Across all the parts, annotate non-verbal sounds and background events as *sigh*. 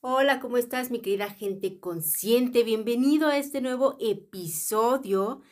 Hola, ¿cómo estás mi querida gente consciente? Bienvenido a este nuevo episodio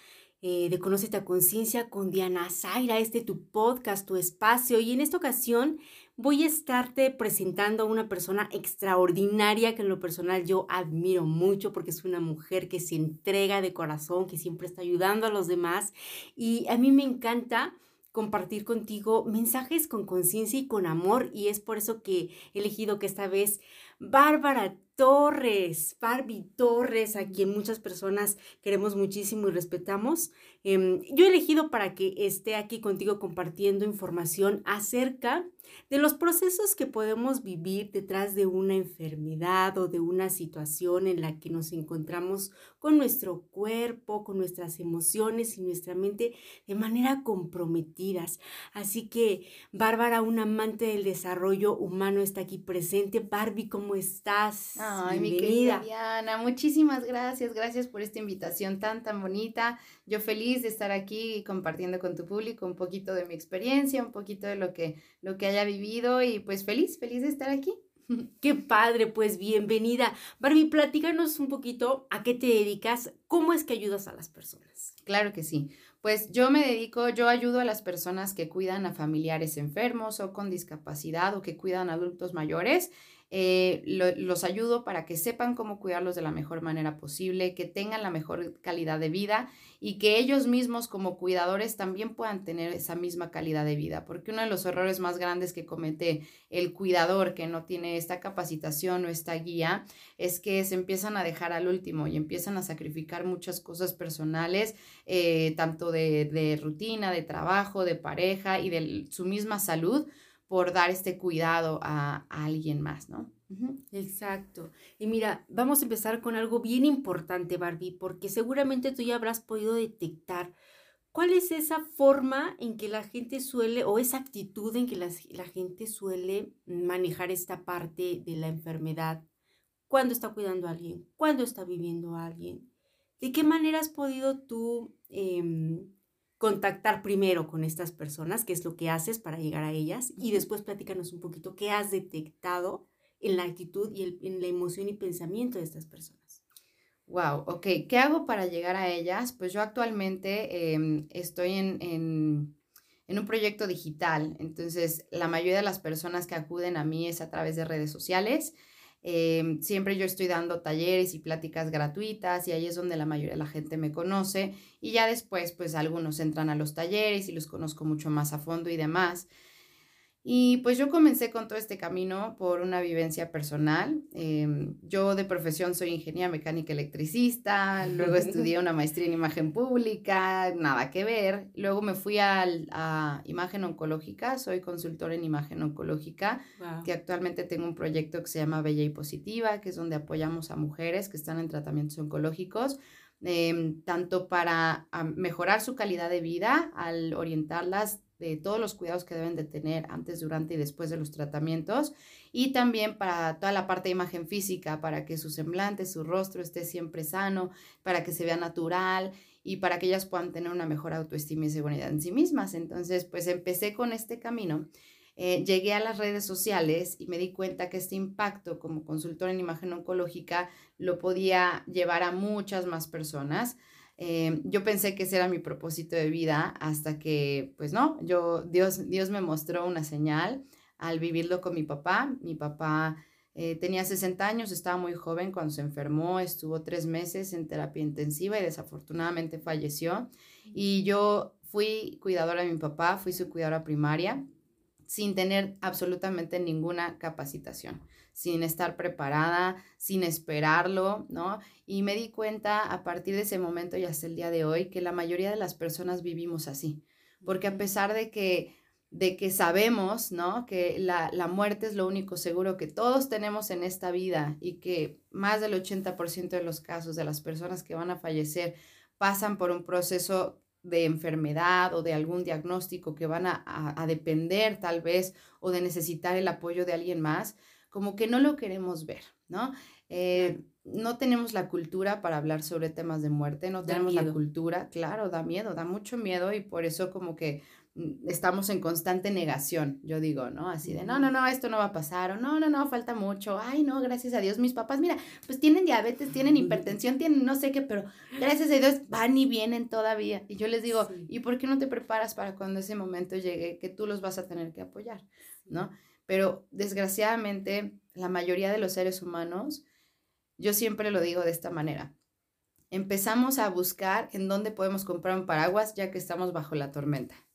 eh, de Conoce a Conciencia con Diana Zaira, este tu podcast, tu espacio. Y en esta ocasión voy a estarte presentando a una persona extraordinaria que en lo personal yo admiro mucho porque es una mujer que se entrega de corazón, que siempre está ayudando a los demás. Y a mí me encanta compartir contigo mensajes con conciencia y con amor y es por eso que he elegido que esta vez Bárbara Torres, Barbie Torres, a quien muchas personas queremos muchísimo y respetamos. Em, yo he elegido para que esté aquí contigo compartiendo información acerca de los procesos que podemos vivir detrás de una enfermedad o de una situación en la que nos encontramos con nuestro cuerpo, con nuestras emociones y nuestra mente de manera comprometidas. Así que Bárbara, un amante del desarrollo humano, está aquí presente. Barbie, ¿cómo estás? Ay, mi querida Diana, muchísimas gracias, gracias por esta invitación tan, tan bonita. Yo feliz de estar aquí compartiendo con tu público un poquito de mi experiencia, un poquito de lo que, lo que haya vivido y pues feliz, feliz de estar aquí. *laughs* Qué padre, pues bienvenida. Barbie, platícanos un poquito a qué te dedicas, cómo es que ayudas a las personas. Claro que sí. Pues yo me dedico, yo ayudo a las personas que cuidan a familiares enfermos o con discapacidad o que cuidan a adultos mayores eh, los ayudo para que sepan cómo cuidarlos de la mejor manera posible, que tengan la mejor calidad de vida y que ellos mismos como cuidadores también puedan tener esa misma calidad de vida, porque uno de los errores más grandes que comete el cuidador que no tiene esta capacitación o esta guía es que se empiezan a dejar al último y empiezan a sacrificar muchas cosas personales, eh, tanto de, de rutina, de trabajo, de pareja y de su misma salud por dar este cuidado a, alguien más, ¿no? Exacto. Y mira, vamos a empezar con algo bien importante, Barbie, porque seguramente tú ya habrás podido detectar cuál es esa forma en que la gente suele, o esa actitud en que la, la gente suele manejar esta parte de la enfermedad, cuando está cuidando a alguien, cuando está viviendo a alguien. ¿De qué manera has podido tú em, contactar primero con estas personas, qué es lo que haces para llegar a ellas, y después platícanos un poquito qué has detectado en la actitud y en la emoción y pensamiento de estas personas. Wow, ok. ¿Qué hago para llegar a ellas? Pues yo actualmente em, estoy en, en, en, un proyecto digital, entonces la mayoría de las personas que acuden a mí es a través de redes sociales. Em, siempre yo estoy dando talleres y pláticas gratuitas y ahí es donde la mayoría de la gente me conoce y ya después pues algunos entran a los talleres y los conozco mucho más a fondo y demás. Y pues yo comencé con todo este camino por una vivencia personal. Em, yo de profesión soy ingeniera mecánica electricista, luego *laughs* estudié una maestría en imagen pública, nada que ver. Luego me fui a imagen oncológica, soy consultora en imagen oncológica, que actualmente tengo un proyecto que se llama Bella y Positiva, que es donde apoyamos a mujeres que están en tratamientos oncológicos. Em, tanto para mejorar su calidad de vida al orientarlas de todos los cuidados que deben de tener antes, durante y después de los tratamientos y también para toda la parte de imagen física, para que su semblante, su rostro esté siempre sano, para que se vea natural y para que ellas puedan tener una mejor autoestima y seguridad en sí mismas. Entonces, pues empecé con este camino. Eh, llegué a las redes sociales y me di cuenta que este impacto como consultor en imagen oncológica lo podía llevar a muchas más personas. Eh, yo pensé que ese era mi propósito de vida hasta que, pues no, yo, Dios, Dios me mostró una señal al vivirlo con mi papá. Mi papá eh, tenía 60 años, estaba muy joven cuando se enfermó, estuvo tres meses en terapia intensiva y desafortunadamente falleció. Y yo fui cuidadora de mi papá, fui su cuidadora primaria sin tener absolutamente ninguna capacitación sin estar preparada, sin esperarlo, ¿no? Y me di cuenta a partir de ese momento y hasta el día de hoy que la mayoría de las personas vivimos así, porque a pesar de que de que sabemos, ¿no? Que la, la muerte es lo único seguro que todos tenemos en esta vida y que más del 80% de los casos de las personas que van a fallecer pasan por un proceso de enfermedad o de algún diagnóstico que van a, a, depender tal vez o de necesitar el apoyo de alguien más, como que no lo queremos ver, ¿no? Eh, no tenemos la cultura para hablar sobre temas de muerte, no tenemos la cultura, claro, da miedo, da mucho miedo y por eso como que estamos en constante negación, yo digo, ¿no? Así de, no, no, no, esto no va a pasar, o no, no, no, falta mucho, ay, no, gracias a Dios, mis papás, mira, pues tienen diabetes, tienen hipertensión, tienen no sé qué, pero gracias a Dios van y vienen todavía. Y yo les digo, ¿y por qué no te preparas para cuando ese momento llegue, que tú los vas a tener que apoyar, ¿no? Pero desgraciadamente, la mayoría de los seres humanos, yo siempre lo digo de esta manera, empezamos a buscar en dónde podemos comprar un paraguas ya que estamos bajo la tormenta.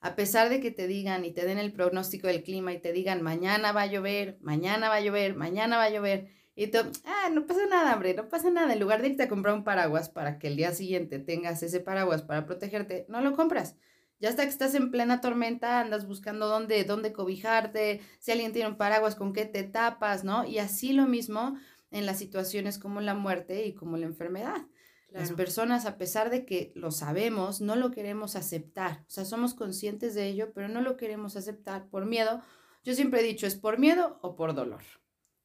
A pesar de que te digan y te den el pronóstico del clima y te digan mañana va a llover, mañana va a llover, mañana va a llover, y tú, ah, no pasa nada, hombre, no pasa nada. En lugar de irte a comprar un paraguas para que el día siguiente tengas ese paraguas para protegerte, no lo compras. Ya hasta que estás en plena tormenta, andas buscando dónde, dónde cobijarte, si alguien tiene un paraguas, con qué te tapas, ¿no? Y así lo mismo en las situaciones como la muerte y como la enfermedad. Las personas, a pesar de que lo sabemos, no lo queremos aceptar. O sea, somos conscientes de ello, pero no lo queremos aceptar por miedo. Yo siempre he dicho, es por miedo o por dolor,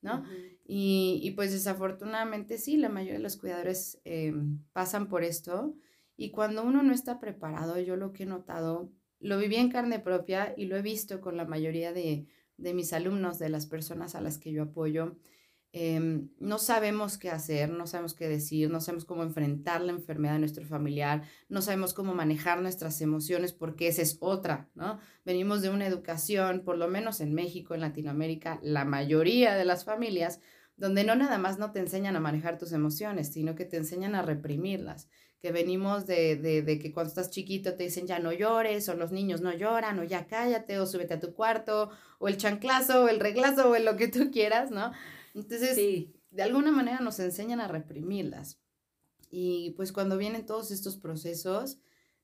¿no? y, y, pues desafortunadamente sí, la mayoría de los cuidadores em, pasan por esto. Y cuando uno no está preparado, yo lo que he notado, lo viví en carne propia y lo he visto con la mayoría de, de mis alumnos, de las personas a las que yo apoyo, Em, no sabemos qué hacer, no sabemos qué decir, no sabemos cómo enfrentar la enfermedad de nuestro familiar, no sabemos cómo manejar nuestras emociones porque esa es otra, ¿no? Venimos de una educación, por lo menos en México, en Latinoamérica, la mayoría de las familias, donde no nada más no te enseñan a manejar tus emociones, sino que te enseñan a reprimirlas, que venimos de, que cuando estás chiquito te dicen ya no llores, o los niños no lloran, o ya cállate, o súbete a tu cuarto, o el chanclazo, o el reglazo, o lo que tú quieras, ¿no? Entonces, de alguna manera nos enseñan a reprimirlas. Y pues cuando vienen todos estos procesos,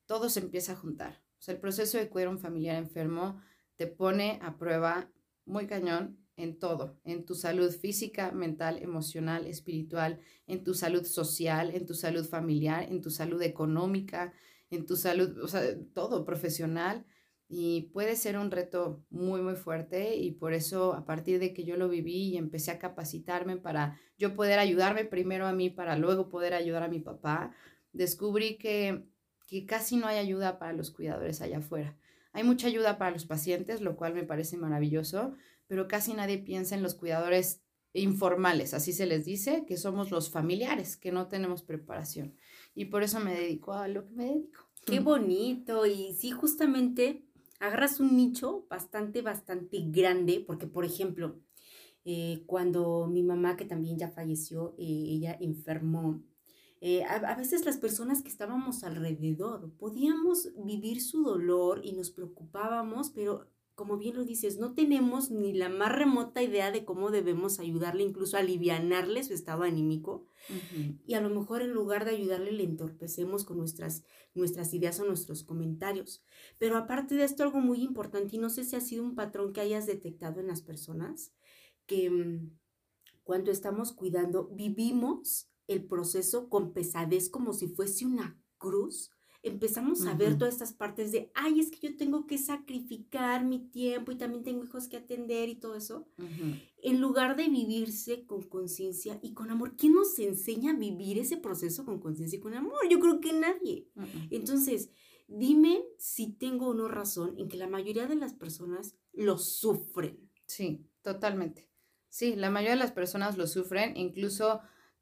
todo se empieza a juntar. O sea, el proceso de cuidar a un familiar enfermo te pone a prueba muy cañón en todo, en tu salud física, mental, emocional, espiritual, en tu salud social, en tu salud familiar, en tu salud económica, en tu salud, o sea, todo profesional y puede ser un reto muy, muy fuerte y por eso a partir de que yo lo viví y empecé a capacitarme para yo poder ayudarme primero a mí para luego poder ayudar a mi papá, descubrí que, que casi no hay ayuda para los cuidadores allá afuera. Hay mucha ayuda para los pacientes, lo cual me parece maravilloso, pero casi nadie piensa en los cuidadores informales, así se les dice, que somos los familiares, que no tenemos preparación. Y por eso me dedico a lo que me dedico. Qué bonito. Y sí, justamente agarras un nicho bastante, bastante grande, porque por ejemplo, eh, cuando mi mamá, que también ya falleció, eh, ella enfermó, eh, a, a, veces las personas que estábamos alrededor podíamos vivir su dolor y nos preocupábamos, pero como bien lo dices, no tenemos ni la más remota idea de cómo debemos ayudarle, incluso alivianarle su estado anímico. Y a lo mejor en lugar de ayudarle le entorpecemos con nuestras, nuestras ideas o nuestros comentarios. Pero aparte de esto, algo muy importante, y no sé si ha sido un patrón que hayas detectado en las personas, que mm, cuando estamos cuidando, vivimos el proceso con pesadez como si fuese una cruz empezamos a ver todas estas partes de, ay, es que yo tengo que sacrificar mi tiempo y también tengo hijos que atender y todo eso, en lugar de vivirse con conciencia y con amor. ¿Quién nos enseña a vivir ese proceso con conciencia y con amor? Yo creo que nadie. Entonces, dime si tengo o no razón en que la mayoría de las personas lo sufren. Sí, totalmente. Sí, la mayoría de las personas lo sufren, incluso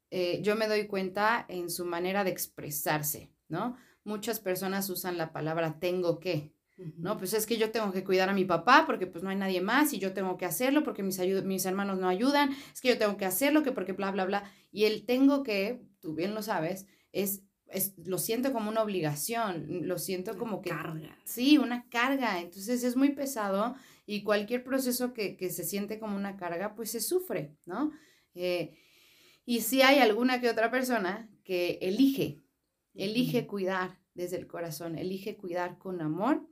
eh, yo me doy cuenta en su manera de expresarse, ¿no? Muchas personas usan la palabra tengo que, ¿no? Pues es que yo tengo que cuidar a mi papá porque pues no hay nadie más y yo tengo que hacerlo porque mis, mis hermanos no ayudan, es que yo tengo que hacerlo que porque bla, bla, bla. Y el tengo que, tú bien lo sabes, es, es lo siento como una obligación, lo siento como que... Carga. Sí, una carga. Entonces es muy pesado y cualquier proceso que, que se siente como una carga, pues se sufre, ¿no? Eh, y si hay alguna que otra persona que elige Elige cuidar desde el corazón, elige cuidar con amor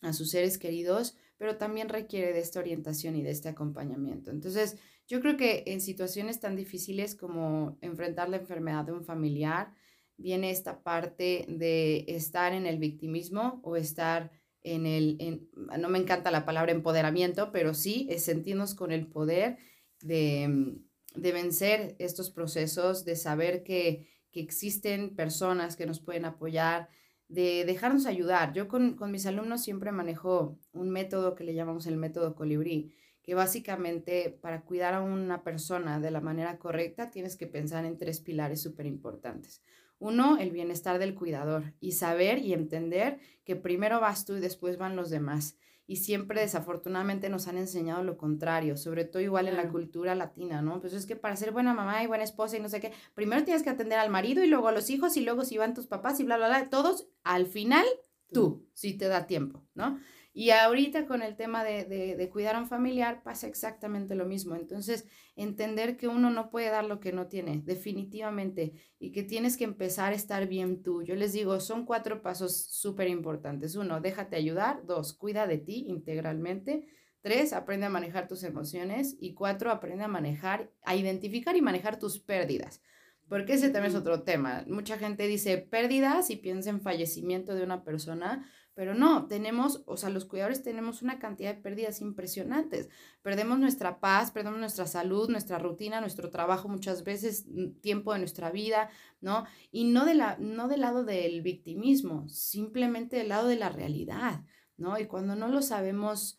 a sus seres queridos, pero también requiere de esta orientación y de este acompañamiento. Entonces, yo creo que en situaciones tan difíciles como enfrentar la enfermedad de un familiar, viene esta parte de estar en el victimismo o estar en el, no me encanta la palabra empoderamiento, pero sí es sentirnos con el poder de, de vencer estos procesos, de saber que que existen personas que nos pueden apoyar, de dejarnos ayudar. Yo con, con mis alumnos siempre manejo un método que le llamamos el método colibrí, que básicamente para cuidar a una persona de la manera correcta tienes que pensar en tres pilares súper importantes. Uno, el bienestar del cuidador y saber y entender que primero vas tú y después van los demás y siempre desafortunadamente nos han enseñado lo contrario, sobre todo igual en la cultura latina, ¿no? Pues es que para ser buena mamá y buena esposa y no sé qué, primero tienes que atender al marido y luego a los hijos y luego si van tus papás y bla, bla, bla, todos, al final tú, si te da tiempo, ¿no? Y ahorita con el tema de, de, cuidar a un familiar pasa exactamente lo mismo. Entonces, entender que uno no puede dar lo que no tiene, definitivamente, y que tienes que empezar a estar bien tú. Yo les digo, son cuatro pasos súper importantes. Uno, déjate ayudar. Dos, cuida de ti integralmente. Tres, aprende a manejar tus emociones. Y cuatro, aprende a manejar, a identificar y manejar tus pérdidas. Porque ese también es otro tema. Mucha gente dice pérdidas y piensa en fallecimiento de una persona, pero no, tenemos, o sea, los cuidadores tenemos una cantidad de pérdidas impresionantes. Perdemos nuestra paz, perdemos nuestra salud, nuestra rutina, nuestro trabajo muchas veces, mm, tiempo de nuestra vida, ¿no? Y no, de la, no del lado del victimismo, simplemente del lado de la realidad, ¿no? Y cuando no lo sabemos,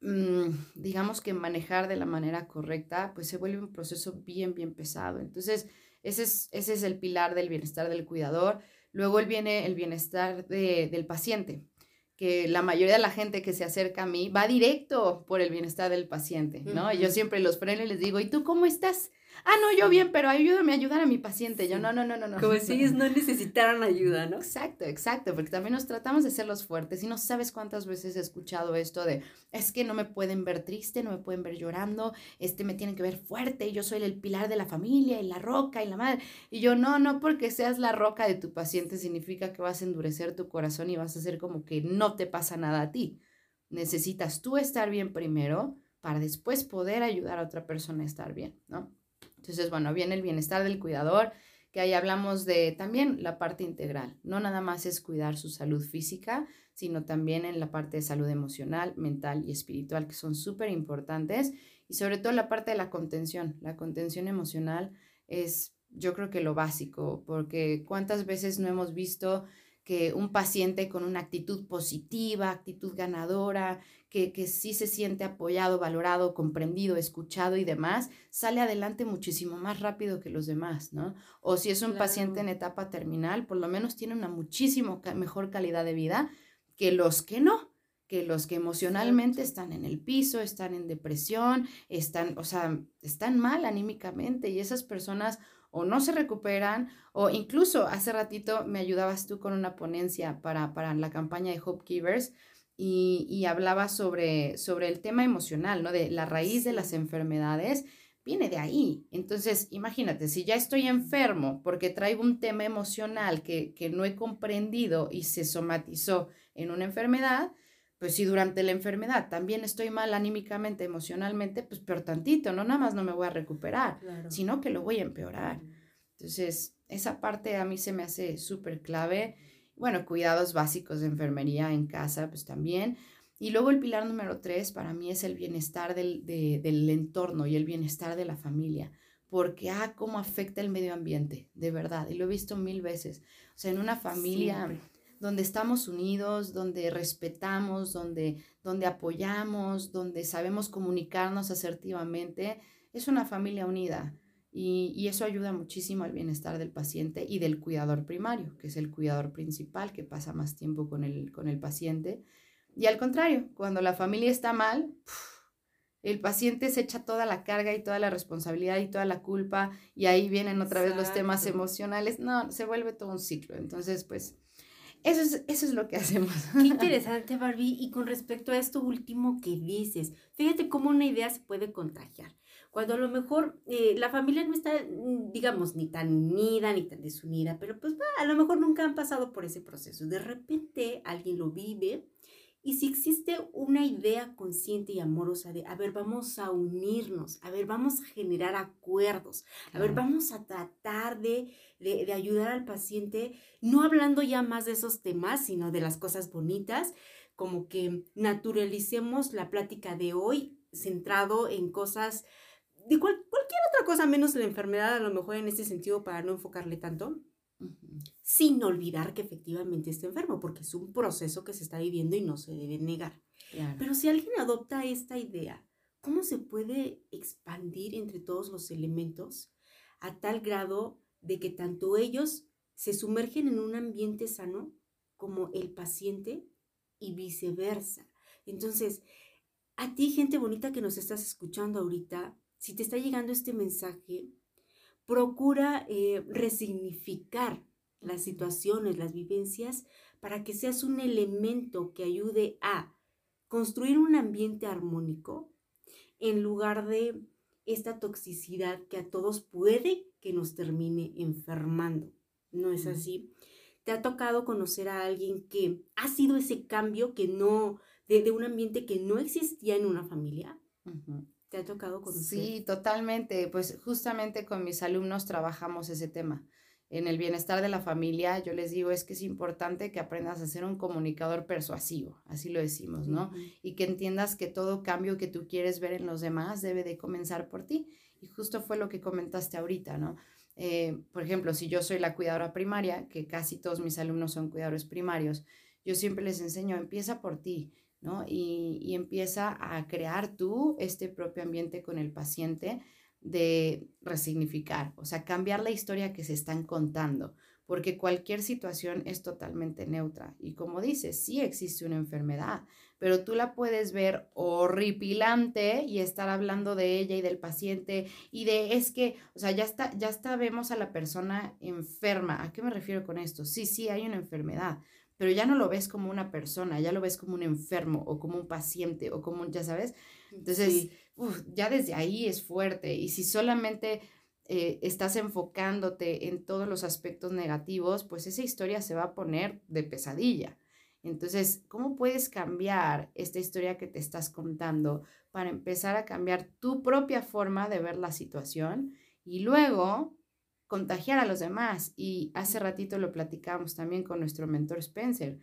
mm, digamos que manejar de la manera correcta, pues se vuelve un proceso bien, bien pesado. Entonces, ese es, ese es el pilar del bienestar del cuidador. Luego viene el bienestar del paciente, que la mayoría de la gente que se acerca a mí va directo por el bienestar del paciente, ¿no? Y yo siempre los freno y les digo, ¿y tú cómo estás? Ah, no, yo bien, pero ayúdame a ayudar a mi paciente. Yo, no, no, no, no, no. Como si ellos no necesitaran ayuda, ¿no? Exacto, exacto, porque también nos tratamos de ser los fuertes y no sabes cuántas veces he escuchado esto de, es que no me pueden ver triste, no me pueden ver llorando, este, me tienen que ver fuerte, y yo soy el pilar de la familia y la roca y la madre. Y yo, no, no porque seas la roca de tu paciente significa que vas a endurecer tu corazón y vas a hacer como que no te pasa nada a ti. Necesitas tú estar bien primero para después poder ayudar a otra persona a estar bien, ¿no? Entonces, bueno, viene el bienestar del cuidador, que ahí hablamos de también la parte integral. No nada más es cuidar su salud física, sino también en la parte de salud emocional, mental y espiritual, que son súper importantes. Y sobre todo la parte de la contención. La contención emocional es, yo creo que lo básico, porque cuántas veces no hemos visto que un paciente con una actitud positiva, actitud ganadora, que, que sí se siente apoyado, valorado, comprendido, escuchado y demás, sale adelante muchísimo más rápido que los demás, ¿no? O si es un paciente en etapa terminal, por lo menos tiene una muchísimo mejor calidad de vida que los que no que los que emocionalmente están en el piso, están en depresión, están, o sea, están mal anímicamente y esas personas o no se recuperan o incluso hace ratito me ayudabas tú con una ponencia para, para la campaña de Hope Givers y, y hablaba sobre, sobre el tema emocional, ¿no? De la raíz de las enfermedades viene de ahí. Entonces, imagínate, si ya estoy enfermo porque traigo un tema emocional que, que no he comprendido y se somatizó en una enfermedad, pues si durante la enfermedad también estoy mal anímicamente, emocionalmente, pues peor tantito, no nada más no me voy a recuperar, sino que lo voy a empeorar. Entonces, esa parte a mí se me hace súper clave. Bueno, cuidados básicos de enfermería en casa, pues también. Y luego el pilar número tres para mí es el bienestar del, del entorno y el bienestar de la familia porque, ah, cómo afecta el medio ambiente, de verdad, y lo he visto mil veces. O sea, en una familia donde estamos unidos, donde respetamos, donde, donde apoyamos, donde sabemos comunicarnos asertivamente, es una familia unida. Y, eso ayuda muchísimo al bienestar del paciente y del cuidador primario, que es el cuidador principal que pasa más tiempo con el, con el paciente. Y al contrario, cuando la familia está mal, el paciente se echa toda la carga y toda la responsabilidad y toda la culpa y ahí vienen otra vez los temas emocionales. No, se vuelve todo un ciclo. Entonces, pues eso es, eso es lo que hacemos. Qué *laughs* interesante, Barbie. Y con respecto a esto último que dices, fíjate cómo una idea se puede contagiar. Cuando a lo mejor eh, la familia no está, mm, digamos, ni tan unida ni tan desunida, pero pues a lo mejor nunca han pasado por ese proceso. De repente alguien lo vive y si existe una idea consciente y amorosa de, a ver, vamos a unirnos, a ver, vamos a generar acuerdos, a ver, vamos a tratar de, de, ayudar al paciente, no hablando ya más de esos temas, sino de las cosas bonitas, como que naturalicemos la plática de hoy centrado en cosas, de cualquier otra cosa menos la enfermedad, a lo mejor en ese sentido, para no enfocarle tanto sin olvidar que efectivamente está enfermo, porque es un proceso que se está viviendo y no se debe negar. Pero si alguien adopta esta idea, ¿cómo se puede expandir entre todos los elementos a tal grado de que tanto ellos se sumergen en un ambiente sano como el paciente y viceversa? Entonces, a ti, gente bonita que nos estás escuchando ahorita, si te está llegando este mensaje, procura eh, resignificar las situaciones, las vivencias, para que seas un elemento que ayude a construir un ambiente armónico en lugar de esta toxicidad que a todos puede que nos termine enfermando. ¿No es así? ¿Te ha tocado conocer a alguien que ha sido ese cambio que no, de, un ambiente que no existía en una familia? ¿Te ha tocado conocer? Sí, totalmente. Pues justamente con mis alumnos trabajamos ese tema en el bienestar de la familia, yo les digo, es que es importante que aprendas a ser un comunicador persuasivo, así lo decimos, ¿no? Y que entiendas que todo cambio que tú quieres ver en los demás debe de comenzar por ti. Y justo fue lo que comentaste ahorita, ¿no? Eh, por ejemplo, si yo soy la cuidadora primaria, que casi todos mis alumnos son cuidadores primarios, yo siempre les enseño, empieza por ti, ¿no? Y, y empieza a crear tú este propio ambiente con el paciente de resignificar, o sea, cambiar la historia que se están contando, porque cualquier situación es totalmente neutra. Y como dices, sí existe una enfermedad, pero tú la puedes ver horripilante y estar hablando de ella y del paciente y de es que, o sea, ya está, ya está, vemos a la persona enferma. ¿A qué me refiero con esto? Sí, sí, hay una enfermedad, pero ya no lo ves como una persona, ya lo ves como un enfermo o como un paciente o como, ya sabes. Entonces, ya desde ahí es fuerte. Y si solamente eh, estás enfocándote en todos los aspectos negativos, pues esa historia se va a poner de pesadilla. Entonces, ¿cómo puedes cambiar esta historia que te estás contando para empezar a cambiar tu propia forma de ver la situación y luego contagiar a los demás? Y hace ratito lo platicamos también con nuestro mentor Spencer.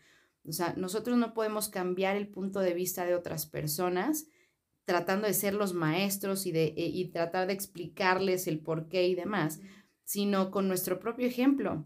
O sea, nosotros no podemos cambiar el punto de vista de otras personas tratando de ser los maestros y, de, y tratar de explicarles el por qué y demás, sino con nuestro propio ejemplo.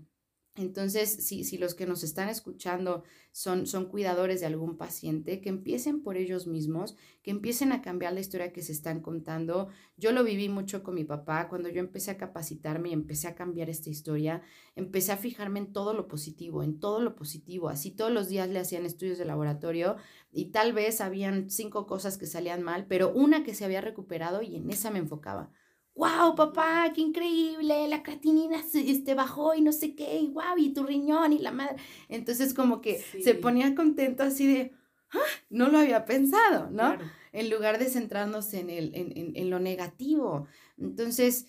Entonces, si, si los que nos están escuchando son, son cuidadores de algún paciente, que empiecen por ellos mismos, que empiecen a cambiar la historia que se están contando. Yo lo viví mucho con mi papá cuando yo empecé a capacitarme y empecé a cambiar esta historia, empecé a fijarme en todo lo positivo, en todo lo positivo. Así todos los días le hacían estudios de laboratorio y tal vez habían cinco cosas que salían mal, pero una que se había recuperado y en esa me enfocaba wow, papá, qué increíble, la creatinina se este, bajó y no sé qué, y wow, y tu riñón y la madre. Entonces como que se ponía contento así de, ah, no lo había pensado, ¿no? En lugar de centrarnos en, el, en, en lo negativo. Entonces,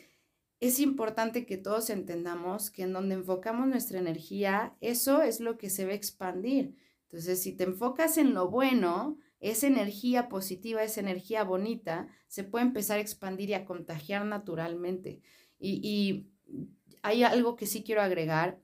es importante que todos entendamos que en donde enfocamos nuestra energía, eso es lo que se va a expandir. Entonces, si te enfocas en lo bueno, esa energía positiva, esa energía bonita, se puede empezar a expandir y a contagiar naturalmente. Y, hay algo que sí quiero agregar.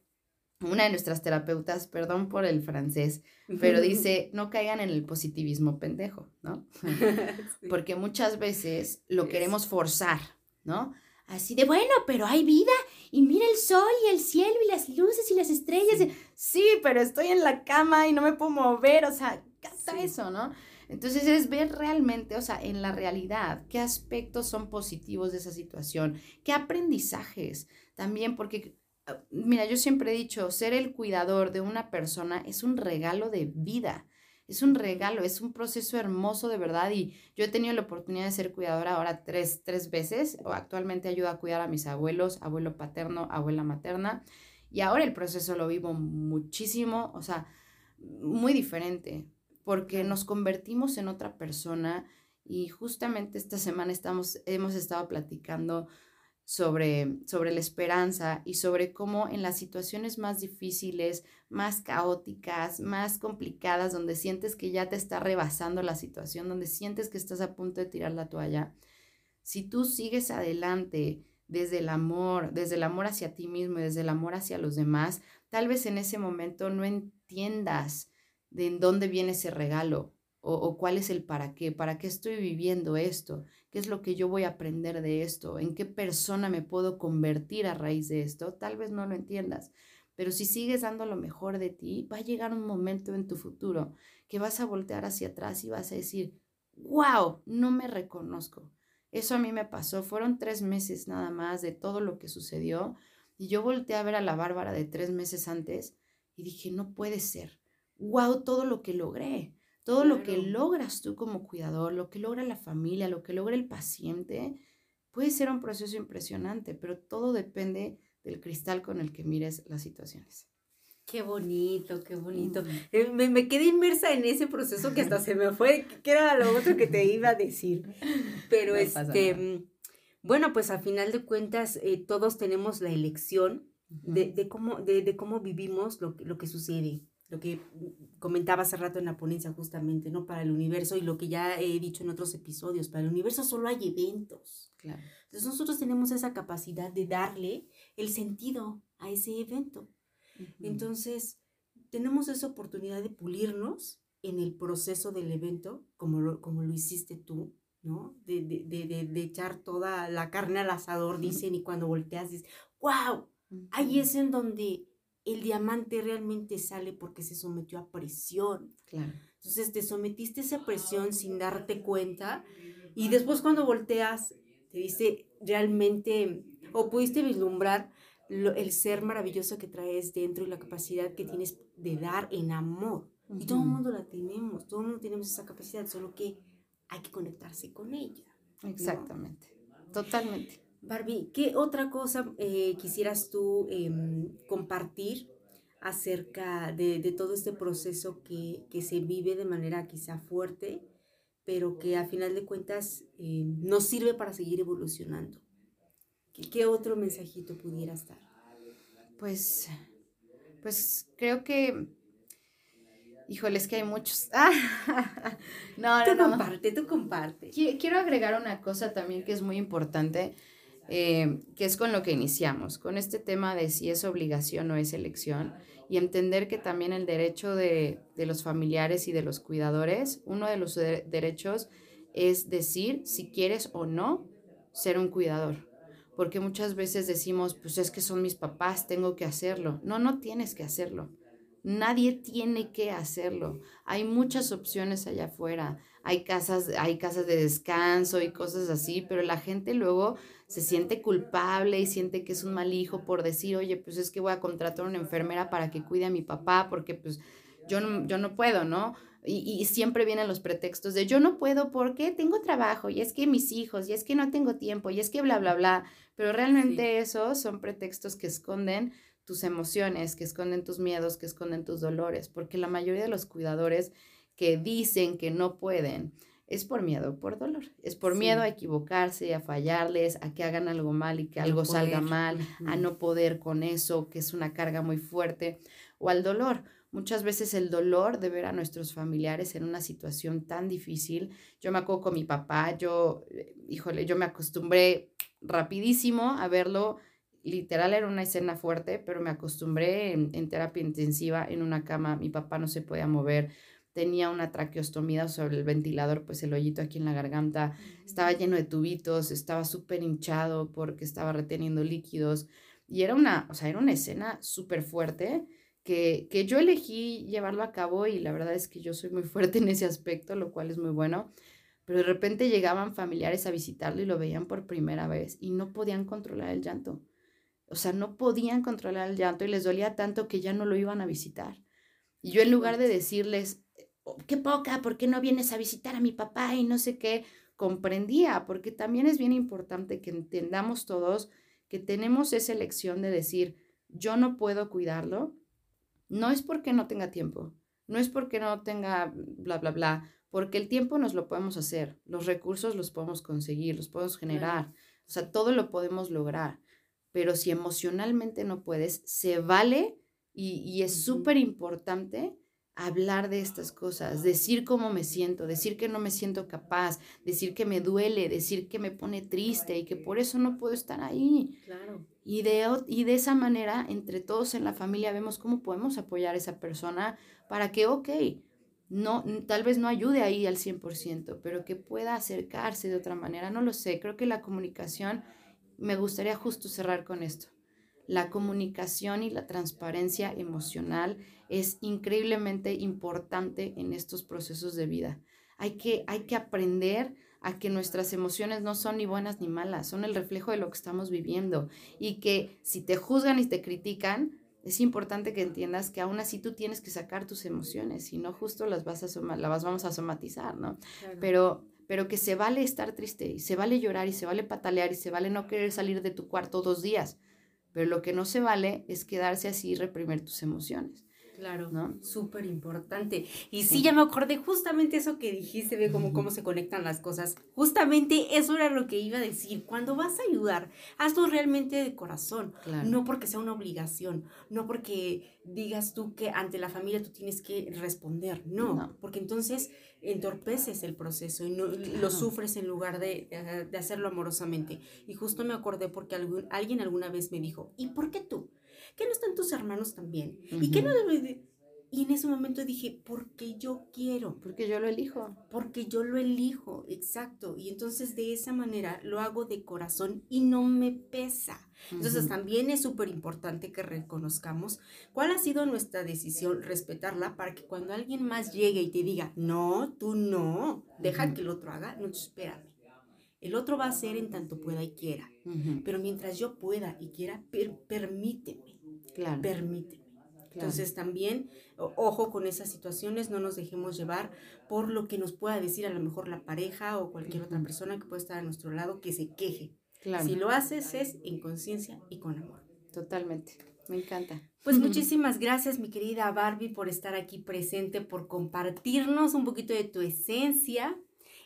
Una de nuestras terapeutas, perdón por el francés, pero dice, no caigan en el positivismo pendejo, ¿no? *laughs* *laughs* Porque muchas veces lo queremos forzar, ¿no? Así de, bueno, pero hay vida y mira el sol y el cielo y las luces y las estrellas. Sí, pero estoy en la cama y no me puedo mover, o sea, hasta eso, ¿no? Entonces es ver realmente, o sea, en la realidad, qué aspectos son positivos de esa situación, qué aprendizajes también, porque, ah, mira, yo siempre he dicho, ser el cuidador de una persona es un regalo de vida. Es un regalo, es un proceso hermoso de verdad y yo he tenido la oportunidad de ser cuidadora ahora tres, tres veces. O actualmente ayudo a cuidar a mis abuelos, abuelo paterno, abuela materna y ahora el proceso lo vivo muchísimo, o sea, muy diferente porque nos convertimos en otra persona y justamente esta semana estamos, hemos estado platicando sobre, sobre la esperanza y sobre cómo en las situaciones más difíciles, más caóticas, más complicadas, donde sientes que ya te está rebasando la situación, donde sientes que estás a punto de tirar la toalla, si tú sigues adelante desde el amor, desde el amor hacia ti mismo y desde el amor hacia los demás, tal vez en ese momento no entiendas de en dónde viene ese regalo o, cuál es el para qué, para qué estoy viviendo esto, qué es lo que yo voy a aprender de esto, en qué persona me puedo convertir a raíz de esto, tal vez no lo entiendas, Pero si sigues dando lo mejor de ti, va a llegar un momento en tu futuro que vas a voltear hacia atrás y vas a decir, wow, no me reconozco. Eso a mí me pasó, fueron tres meses nada más de todo lo que sucedió y yo volteé a ver a la Bárbara de tres meses antes y dije, no puede ser, wow, todo lo que logré, todo lo que logras tú como cuidador, lo que logra la familia, lo que logra el paciente, puede ser un proceso impresionante, pero todo depende del cristal con el que mires las situaciones. Qué bonito, qué bonito. Eh, me, quedé inmersa en ese proceso que hasta se me fue, que era lo otro que te iba a decir. Pero este, mm, bueno, pues al final de cuentas eh, todos tenemos la elección de, cómo, de, cómo vivimos lo, lo que sucede lo que comentaba hace rato en la ponencia justamente, ¿no? Para el universo y lo que ya he dicho en otros episodios, para el universo solo hay eventos. Claro. Entonces nosotros tenemos esa capacidad de darle el sentido a ese evento. Entonces, tenemos esa oportunidad de pulirnos en el proceso del evento, como lo, como lo hiciste tú, ¿no? De, de, de, de echar toda la carne al asador, dicen, y cuando volteas dices, wow, ahí es en donde el diamante realmente sale porque se sometió a presión. Claro. Entonces te sometiste a esa presión sin darte cuenta y después cuando volteas te dice realmente o pudiste vislumbrar el ser maravilloso que traes dentro y la capacidad que tienes de dar en amor. Y todo el mundo la tenemos, todo el mundo tenemos esa capacidad, solo que hay que conectarse con ella. Exactamente, totalmente. Barbie, ¿qué otra cosa eh, quisieras tú em, compartir acerca de, todo este proceso que, se vive de manera quizá fuerte, pero que a final de cuentas em, nos sirve para seguir evolucionando? ¿Qué, otro mensajito pudieras dar? Pues, pues creo que, híjole, es que hay muchos. *laughs* no, tú comparte, tú comparte. Quiero agregar una cosa también que es muy importante, eh, que es con lo que iniciamos, con este tema de si es obligación o es elección, y entender que también el derecho de, los familiares y de los cuidadores, uno de los derechos es decir si quieres o no ser un cuidador porque muchas veces decimos, pues es que son mis papás, tengo que hacerlo. No, no tienes que hacerlo. Nadie tiene que hacerlo. Hay muchas opciones allá afuera. Hay casas, hay casas de descanso y cosas así, pero la gente luego se siente culpable y siente que es un mal hijo por decir, oye, pues es que voy a contratar a una enfermera para que cuide a mi papá porque pues yo no, yo no puedo, ¿no? Y, siempre vienen los pretextos de yo no puedo porque tengo trabajo y es que mis hijos y es que no tengo tiempo y es que bla, bla, bla. Pero realmente esos son pretextos que esconden tus emociones, que esconden tus miedos, que esconden tus dolores, porque la mayoría de los cuidadores que dicen que no pueden es por miedo, por dolor, es por miedo a equivocarse, a fallarles, a que hagan algo mal y que algo salga mal, a no poder con eso, que es una carga muy fuerte, o al dolor Muchas veces el dolor de ver a nuestros familiares en una situación tan difícil. Yo me acuerdo con mi papá, yo, eh, híjole, yo me acostumbré rapidísimo a verlo. Literal era una escena fuerte, pero me acostumbré en, terapia intensiva en una cama. Mi papá no se podía mover, tenía una traqueostomía sobre el ventilador, pues el hoyito aquí en la garganta, estaba lleno de tubitos, estaba súper hinchado porque estaba reteniendo líquidos. Y era una, o sea, era una escena súper fuerte que, que yo elegí llevarlo a cabo y la verdad es que yo soy muy *laughs* fuerte en ese aspecto, lo cual es muy bueno. Pero de repente llegaban familiares a visitarlo y lo veían por primera vez y no podían controlar el llanto. O sea, no podían controlar el llanto y les dolía tanto que ya no lo iban a visitar. Y yo en lugar de decirles, qué poca, ¿por qué no vienes a visitar a mi papá? Y no sé qué, comprendía, porque también es bien importante que entendamos todos que tenemos esa elección de decir, yo no puedo cuidarlo, no es porque no tenga tiempo, no es porque no tenga bla, bla, bla, porque el tiempo nos lo podemos hacer, los recursos los podemos conseguir, los podemos generar, o sea, todo lo podemos lograr, pero si emocionalmente no puedes, se vale y, es súper importante hablar de estas cosas, decir cómo me siento, decir que no me siento capaz, decir que me duele, decir que me pone triste y que por eso no puedo estar ahí. Claro. Y de, y de esa manera, entre todos en la familia, vemos cómo podemos apoyar a esa persona para que, ok, no, tal vez no ayude ahí al 100%, pero que pueda acercarse de otra manera. No lo sé, creo que la comunicación, me gustaría justo cerrar con esto. La comunicación y la transparencia emocional es increíblemente importante en estos procesos de vida. Hay que, hay que aprender a que nuestras emociones no son ni buenas ni malas, son el reflejo de lo que estamos viviendo y que si te juzgan y te critican, es importante que entiendas que aún así tú tienes que sacar tus emociones, si no justo las vas a las vamos a somatizar, ¿no? Pero pero que se vale estar triste y se vale llorar y se vale patalear y se vale no querer salir de tu cuarto dos días. Pero lo que no se vale es quedarse así y reprimir tus emociones. Claro, ¿no? Súper importante. Y sí. ya me acordé justamente eso que dijiste, ve cómo, cómo se conectan las cosas. Justamente eso era lo que iba a decir. Cuando vas a ayudar, hazlo realmente de corazón. No porque sea una obligación, no porque digas tú que ante la familia tú tienes que responder. No, porque entonces entorpeces el proceso y no, lo sufres en lugar de, de, hacerlo amorosamente. Y justo me acordé porque algún, alguien alguna vez me dijo, ¿y por qué tú? ¿Qué no están tus hermanos también? ¿Y qué no debe Y en ese momento dije, porque yo quiero. Porque yo lo elijo. Porque yo lo elijo, exacto. Y entonces de esa manera lo hago de corazón y no me pesa. Entonces también es súper importante que reconozcamos cuál ha sido nuestra decisión, respetarla para que cuando alguien más llegue y te diga, no, tú no, deja que el otro haga, no, espérame. El otro va a hacer en tanto pueda y quiera. Pero mientras yo pueda y quiera, permíteme. Claro. Permíteme. Entonces también, ojo con esas situaciones, no nos dejemos llevar por lo que nos pueda decir a lo mejor la pareja o cualquier otra persona que pueda estar a nuestro lado que se queje. Claro. Si lo haces es en conciencia y con amor. Totalmente. Me encanta. Pues *laughs* muchísimas gracias, mi querida Barbie, por estar aquí presente, por compartirnos un poquito de tu esencia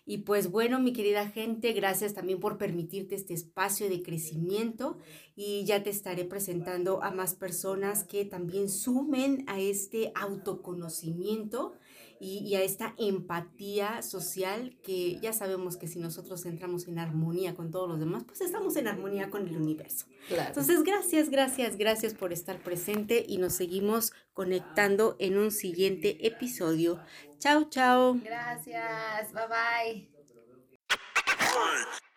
y pues bueno, mi querida gente, gracias también por permitirte este espacio de crecimiento y ya te estaré presentando a más personas que también sumen a este autoconocimiento y, a esta empatía social que ya sabemos que si nosotros entramos en armonía con todos los demás, pues estamos en armonía con el universo. Entonces, gracias, gracias, gracias por estar presente y nos seguimos conectando en un siguiente episodio. Chao, chao. Gracias, bye bye.